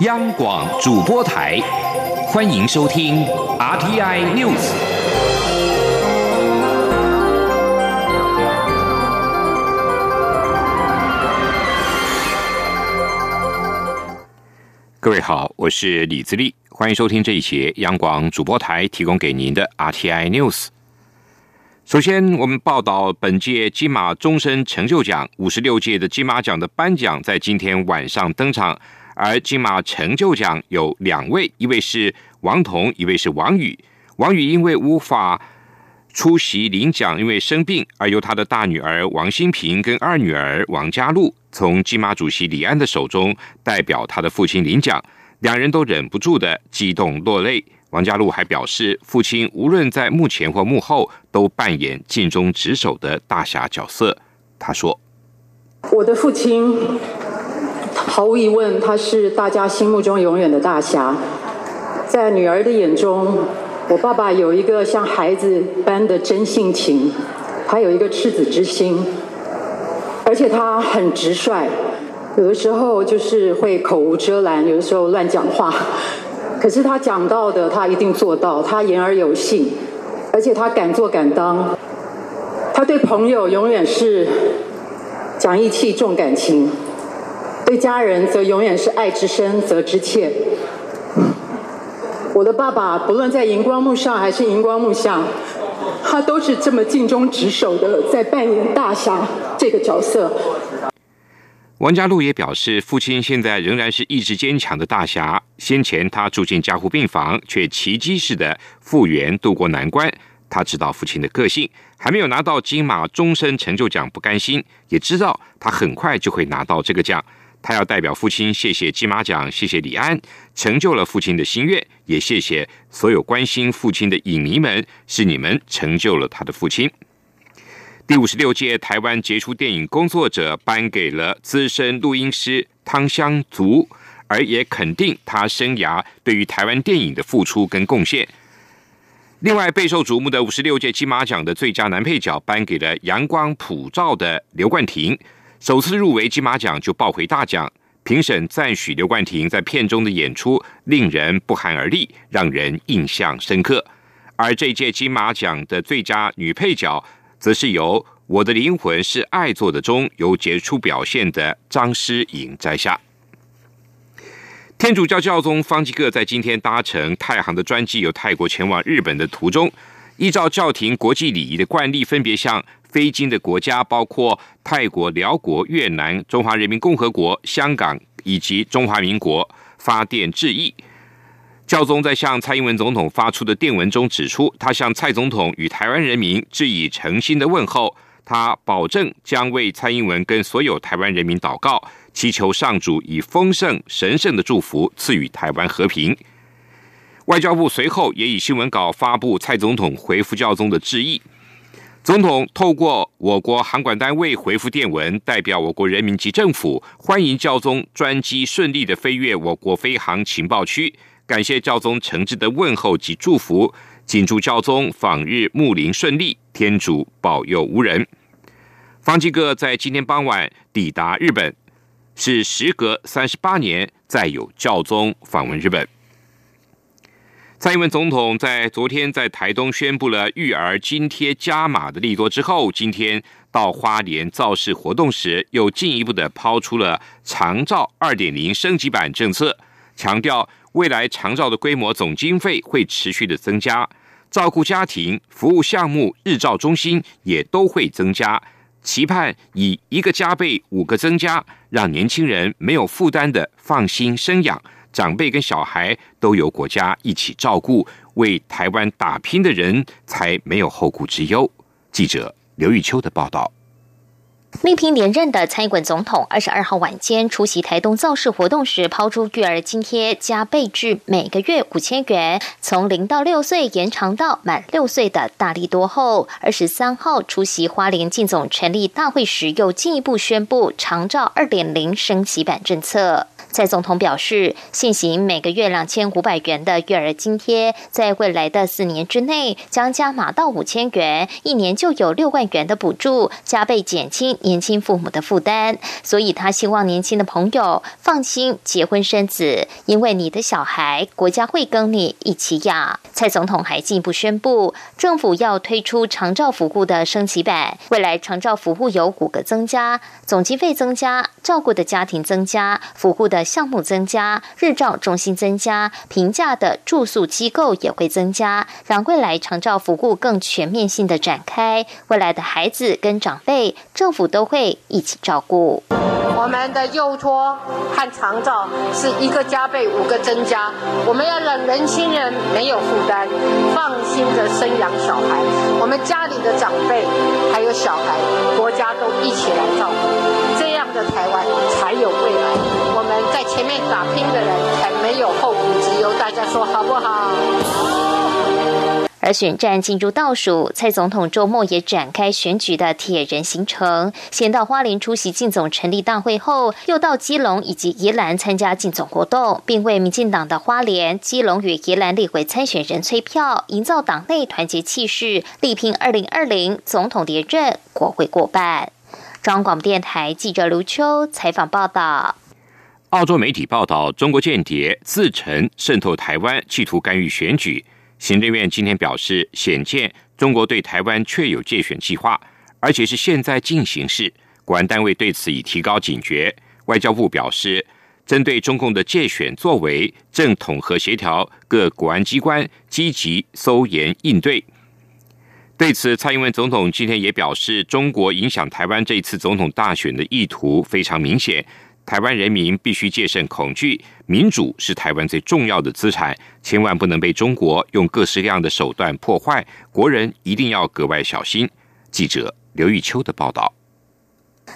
央广主播台，欢迎收听 RTI News。各位好，我是李自立，欢迎收听这一节央广主播台提供给您的 RTI News。首先，我们报道本届金马终身成就奖五十六届的金马奖的颁奖在今天晚上登场。而金马成就奖有两位，一位是王彤，一位是王宇。王宇因为无法出席领奖，因为生病，而由他的大女儿王新平跟二女儿王佳璐从金马主席李安的手中代表他的父亲领奖，两人都忍不住的激动落泪。王佳璐还表示，父亲无论在幕前或幕后，都扮演尽忠职守的大侠角色。他说：“我的父亲。”毫无疑问，他是大家心目中永远的大侠。在女儿的眼中，我爸爸有一个像孩子般的真性情，他有一个赤子之心，而且他很直率，有的时候就是会口无遮拦，有的时候乱讲话。可是他讲到的，他一定做到，他言而有信，而且他敢做敢当。他对朋友永远是讲义气、重感情。对家人则永远是爱之深责之切。我的爸爸不论在荧光幕上还是荧光幕下，他都是这么尽忠职守的在扮演大侠这个角色。王家禄也表示，父亲现在仍然是意志坚强的大侠。先前他住进加护病房，却奇迹式的复原，度过难关。他知道父亲的个性，还没有拿到金马终身成就奖不甘心，也知道他很快就会拿到这个奖。他要代表父亲谢谢金马奖，谢谢李安，成就了父亲的心愿，也谢谢所有关心父亲的影迷们，是你们成就了他的父亲。第五十六届台湾杰出电影工作者颁给了资深录音师汤香竹，而也肯定他生涯对于台湾电影的付出跟贡献。另外备受瞩目的五十六届金马奖的最佳男配角颁给了阳光普照的刘冠廷。首次入围金马奖就抱回大奖，评审赞许刘冠廷在片中的演出令人不寒而栗，让人印象深刻。而这届金马奖的最佳女配角，则是由《我的灵魂是爱做的》中有杰出表现的张诗颖摘下。天主教教宗方济各在今天搭乘太行的专机由泰国前往日本的途中，依照教廷国际礼仪的惯例，分别向。非经的国家包括泰国、辽国、越南、中华人民共和国、香港以及中华民国发电致意。教宗在向蔡英文总统发出的电文中指出，他向蔡总统与台湾人民致以诚心的问候。他保证将为蔡英文跟所有台湾人民祷告，祈求上主以丰盛神圣的祝福赐予台湾和平。外交部随后也以新闻稿发布蔡总统回复教宗的致意。总统透过我国航管单位回复电文，代表我国人民及政府欢迎教宗专机顺利的飞越我国飞航情报区，感谢教宗诚挚的问候及祝福，谨祝教宗访日睦邻顺利，天主保佑无人。方济各在今天傍晚抵达日本，是时隔三十八年再有教宗访问日本。蔡英文总统在昨天在台东宣布了育儿津贴加码的利多之后，今天到花莲造势活动时，又进一步的抛出了长照二点零升级版政策，强调未来长照的规模总经费会持续的增加，照顾家庭服务项目日照中心也都会增加，期盼以一个加倍五个增加，让年轻人没有负担的放心生养。长辈跟小孩都由国家一起照顾，为台湾打拼的人才没有后顾之忧。记者刘玉秋的报道。力拼连任的蔡英文总统二十二号晚间出席台东造势活动时，抛出育儿津贴加倍至每个月五千元，从零到六岁延长到满六岁的大力多后，二十三号出席花莲进总成立大会时，又进一步宣布长照二点零升级版政策。蔡总统表示，现行每个月两千五百元的育儿津贴，在未来的四年之内将加码到五千元，一年就有六万元的补助，加倍减轻年轻父母的负担，所以他希望年轻的朋友放心结婚生子，因为你的小孩，国家会跟你一起养。蔡总统还进一步宣布，政府要推出长照服务的升级版，未来长照服务有五个增加，总经费增加，照顾的家庭增加，服务的项目增加，日照中心增加，平价的住宿机构也会增加，让未来长照服务更全面性的展开。未来的孩子跟长辈，政府都会一起照顾。我们的幼托和长照是一个加倍，五个增加。我们要让年轻人没有负担，放心的生养小孩。我们家里的长辈还有小孩，国家都一起来照顾，这样的台湾才有未来。在前面打拼的人才没有后顾之忧。大家说好不好？而选战进入倒数，蔡总统周末也展开选举的铁人行程，先到花莲出席进总成立大会后，又到基隆以及宜兰参加进总活动，并为民进党的花莲、基隆与宜兰立委参选人催票，营造党内团结气势，力拼二零二零总统连任，国会过半。中央广播电台记者卢秋采访报道。澳洲媒体报道，中国间谍自称渗透台湾，企图干预选举。行政院今天表示，显见中国对台湾确有借选计划，而且是现在进行式。国安单位对此已提高警觉。外交部表示，针对中共的借选作为，正统合协调各国安机关，积极搜研应对。对此，蔡英文总统今天也表示，中国影响台湾这一次总统大选的意图非常明显。台湾人民必须戒慎恐惧，民主是台湾最重要的资产，千万不能被中国用各式各样的手段破坏。国人一定要格外小心。记者刘玉秋的报道。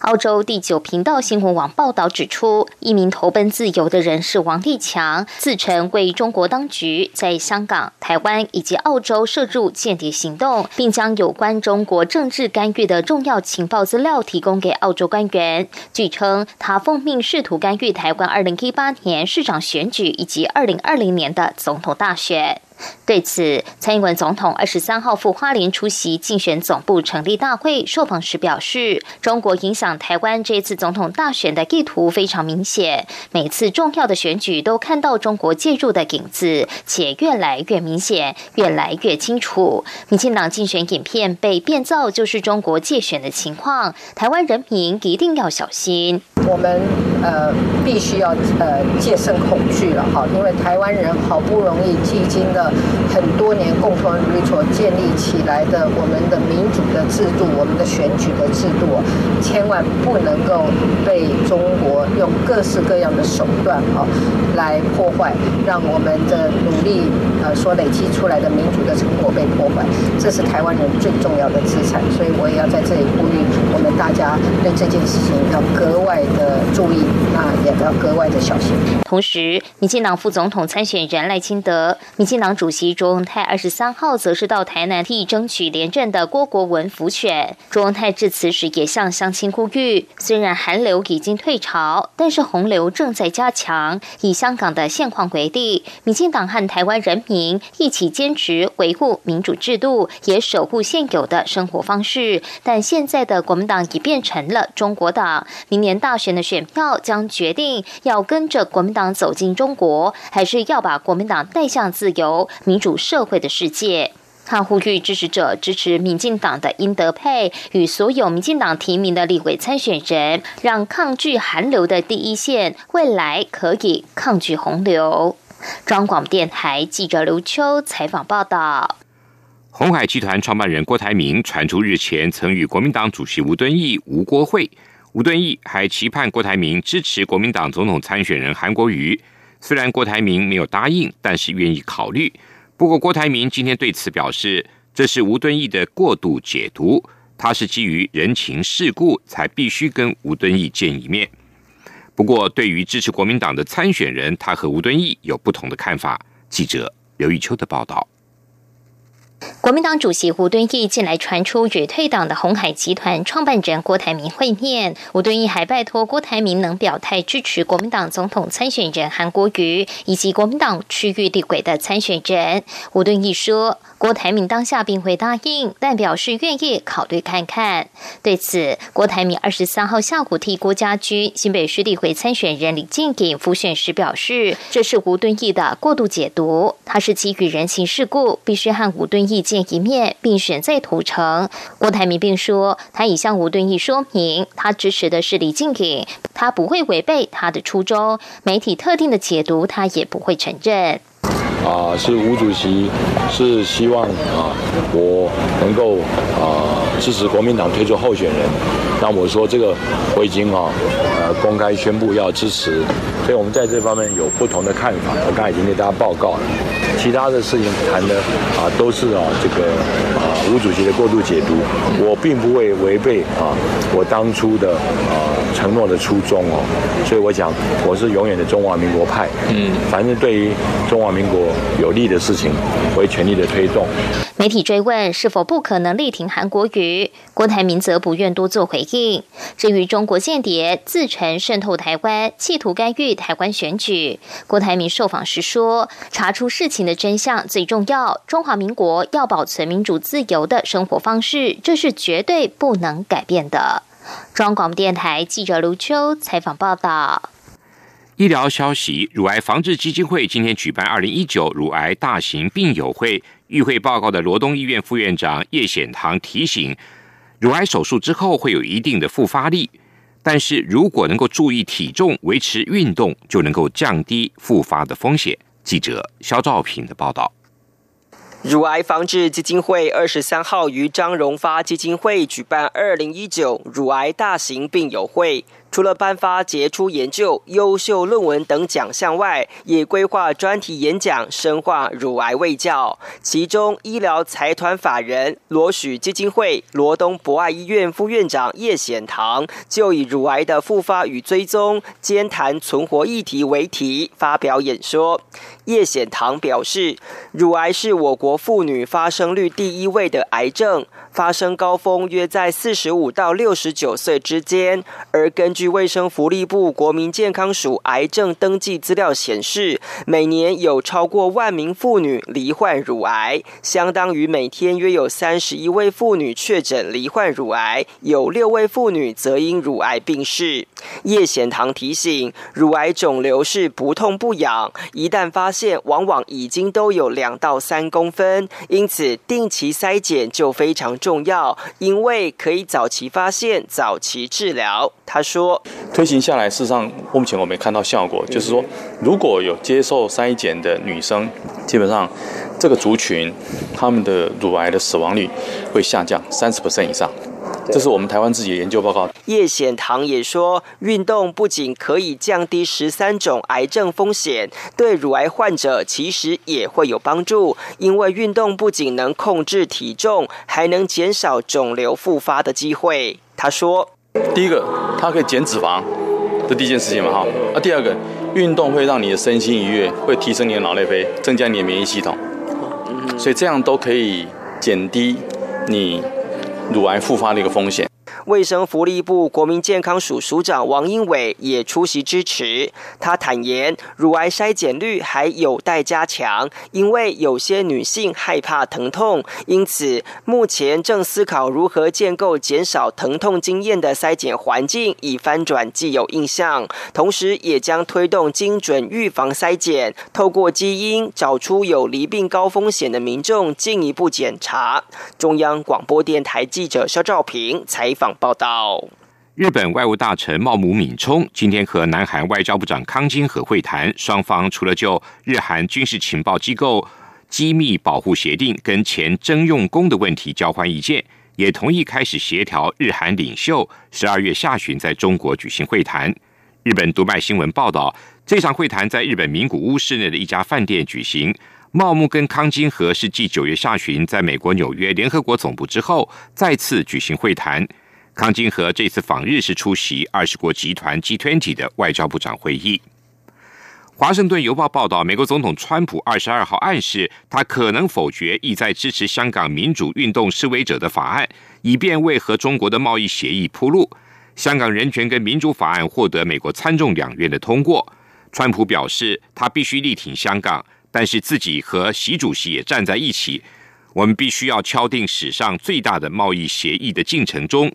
澳洲第九频道新闻网报道指出，一名投奔自由的人士王立强自称为中国当局在香港、台湾以及澳洲涉入间谍行动，并将有关中国政治干预的重要情报资料提供给澳洲官员。据称，他奉命试图干预台湾二零一八年市长选举以及二零二零年的总统大选。对此，蔡英文总统二十三号赴花莲出席竞选总部成立大会，受访时表示，中国影响台湾这次总统大选的意图非常明显，每次重要的选举都看到中国介入的影子，且越来越明显，越来越清楚。民进党竞选影片被变造，就是中国借选的情况，台湾人民一定要小心。我们呃必须要呃戒慎恐惧了哈，因为台湾人好不容易历经了。很多年共同努力所建立起来的我们的民主的制度，我们的选举的制度，千万不能够被中国用各式各样的手段哈来破坏，让我们的努力呃所累积出来的民主的成果被破坏，这是台湾人最重要的资产。所以我也要在这里呼吁我们大家对这件事情要格外的注意，那也要格外的小心。同时，民进党副总统参选人赖清德，民进党主席卓文泰二十三号则是到台南替争取连任的郭国文辅选。卓文泰致辞时也向乡亲呼吁：虽然寒流已经退潮，但是洪流正在加强。以香港的现况为例，民进党和台湾人民一起坚持维护民主制度，也守护现有的生活方式。但现在的国民党已变成了中国党，明年大选的选票将决定要跟着国民党走进中国，还是要把国民党带向自由。民主社会的世界，他呼吁支持者支持民进党的英德佩与所有民进党提名的立委参选人，让抗拒寒流的第一线未来可以抗拒洪流。中广电台记者刘秋采访报道。红海集团创办人郭台铭传出日前曾与国民党主席吴敦义吴国会，吴敦义还期盼郭台铭支持国民党总统参选人韩国瑜。虽然郭台铭没有答应，但是愿意考虑。不过，郭台铭今天对此表示，这是吴敦义的过度解读，他是基于人情世故才必须跟吴敦义见一面。不过，对于支持国民党的参选人，他和吴敦义有不同的看法。记者刘玉秋的报道。国民党主席吴敦义近来传出与退党的红海集团创办人郭台铭会面，吴敦义还拜托郭台铭能表态支持国民党总统参选人韩国瑜以及国民党区域立委的参选人。吴敦义说。郭台铭当下并未答应，但表示愿意考虑看看。对此，郭台铭二十三号下午替郭家驹新北市立会参选人李静颖复选时表示，这是吴敦义的过度解读，他是基于人情世故，必须和吴敦义意见一面，并选在土城。郭台铭并说，他已向吴敦义说明，他支持的是李静颖，他不会违背他的初衷。媒体特定的解读，他也不会承认。啊，是吴主席是希望啊，我能够啊支持国民党推出候选人。那我说这个我已经啊呃公开宣布要支持，所以我们在这方面有不同的看法。我刚才已经给大家报告了，其他的事情谈的啊都是啊这个啊吴主席的过度解读，我并不会违背啊我当初的啊承诺的初衷哦。所以我想我是永远的中华民国派，嗯，反正对于中华民国。有利的事情，我会全力的推动。媒体追问是否不可能力挺韩国瑜，郭台铭则不愿多做回应。至于中国间谍自称渗透台湾，企图干预台湾选举，郭台铭受访时说：“查出事情的真相最重要。中华民国要保存民主自由的生活方式，这是绝对不能改变的。”中央广播电台记者卢秋采访报道。医疗消息：乳癌防治基金会今天举办二零一九乳癌大型病友会，与会报告的罗东医院副院长叶显堂提醒，乳癌手术之后会有一定的复发力，但是如果能够注意体重、维持运动，就能够降低复发的风险。记者肖兆平的报道。乳癌防治基金会二十三号于张荣发基金会举办二零一九乳癌大型病友会。除了颁发杰出研究、优秀论文等奖项外，也规划专题演讲，深化乳癌卫教。其中，医疗财团法人罗许基金会罗东博爱医院副院长叶显堂就以乳癌的复发与追踪、兼谈存活议题为题发表演说。叶显堂表示，乳癌是我国妇女发生率第一位的癌症。发生高峰约在四十五到六十九岁之间，而根据卫生福利部国民健康署癌症登记资料显示，每年有超过万名妇女罹患乳癌，相当于每天约有三十一位妇女确诊罹患乳癌，有六位妇女则因乳癌病逝。叶显堂提醒，乳癌肿瘤是不痛不痒，一旦发现，往往已经都有两到三公分，因此定期筛检就非常。重要，因为可以早期发现、早期治疗。他说：“推行下来，事实上目前我没看到效果。就是说，如果有接受筛检的女生，基本上这个族群，他们的乳癌的死亡率会下降三十以上。”这是我们台湾自己的研究报告。叶显堂也说，运动不仅可以降低十三种癌症风险，对乳癌患者其实也会有帮助。因为运动不仅能控制体重，还能减少肿瘤复发的机会。他说：“第一个，它可以减脂肪，这第一件事情嘛，哈。啊，第二个，运动会让你的身心愉悦，会提升你的脑内啡，增加你的免疫系统，所以这样都可以减低你。”乳癌复发的一个风险。卫生福利部国民健康署署长王英伟也出席支持。他坦言，乳癌筛检率还有待加强，因为有些女性害怕疼痛，因此目前正思考如何建构减少疼痛经验的筛检环境，以翻转既有印象。同时，也将推动精准预防筛检，透过基因找出有离病高风险的民众，进一步检查。中央广播电台记者肖照平采访。报道：日本外务大臣茂木敏充今天和南韩外交部长康金和会谈，双方除了就日韩军事情报机构机密保护协定跟前征用工的问题交换意见，也同意开始协调日韩领袖十二月下旬在中国举行会谈。日本读卖新闻报道，这场会谈在日本名古屋市内的一家饭店举行。茂木跟康金和是继九月下旬在美国纽约联合国总部之后，再次举行会谈。康金和这次访日是出席二十国集团 G20 的外交部长会议。华盛顿邮报报道，美国总统川普二十二号暗示，他可能否决意在支持香港民主运动示威者的法案，以便为和中国的贸易协议铺路。香港人权跟民主法案获得美国参众两院的通过。川普表示，他必须力挺香港，但是自己和习主席也站在一起。我们必须要敲定史上最大的贸易协议的进程中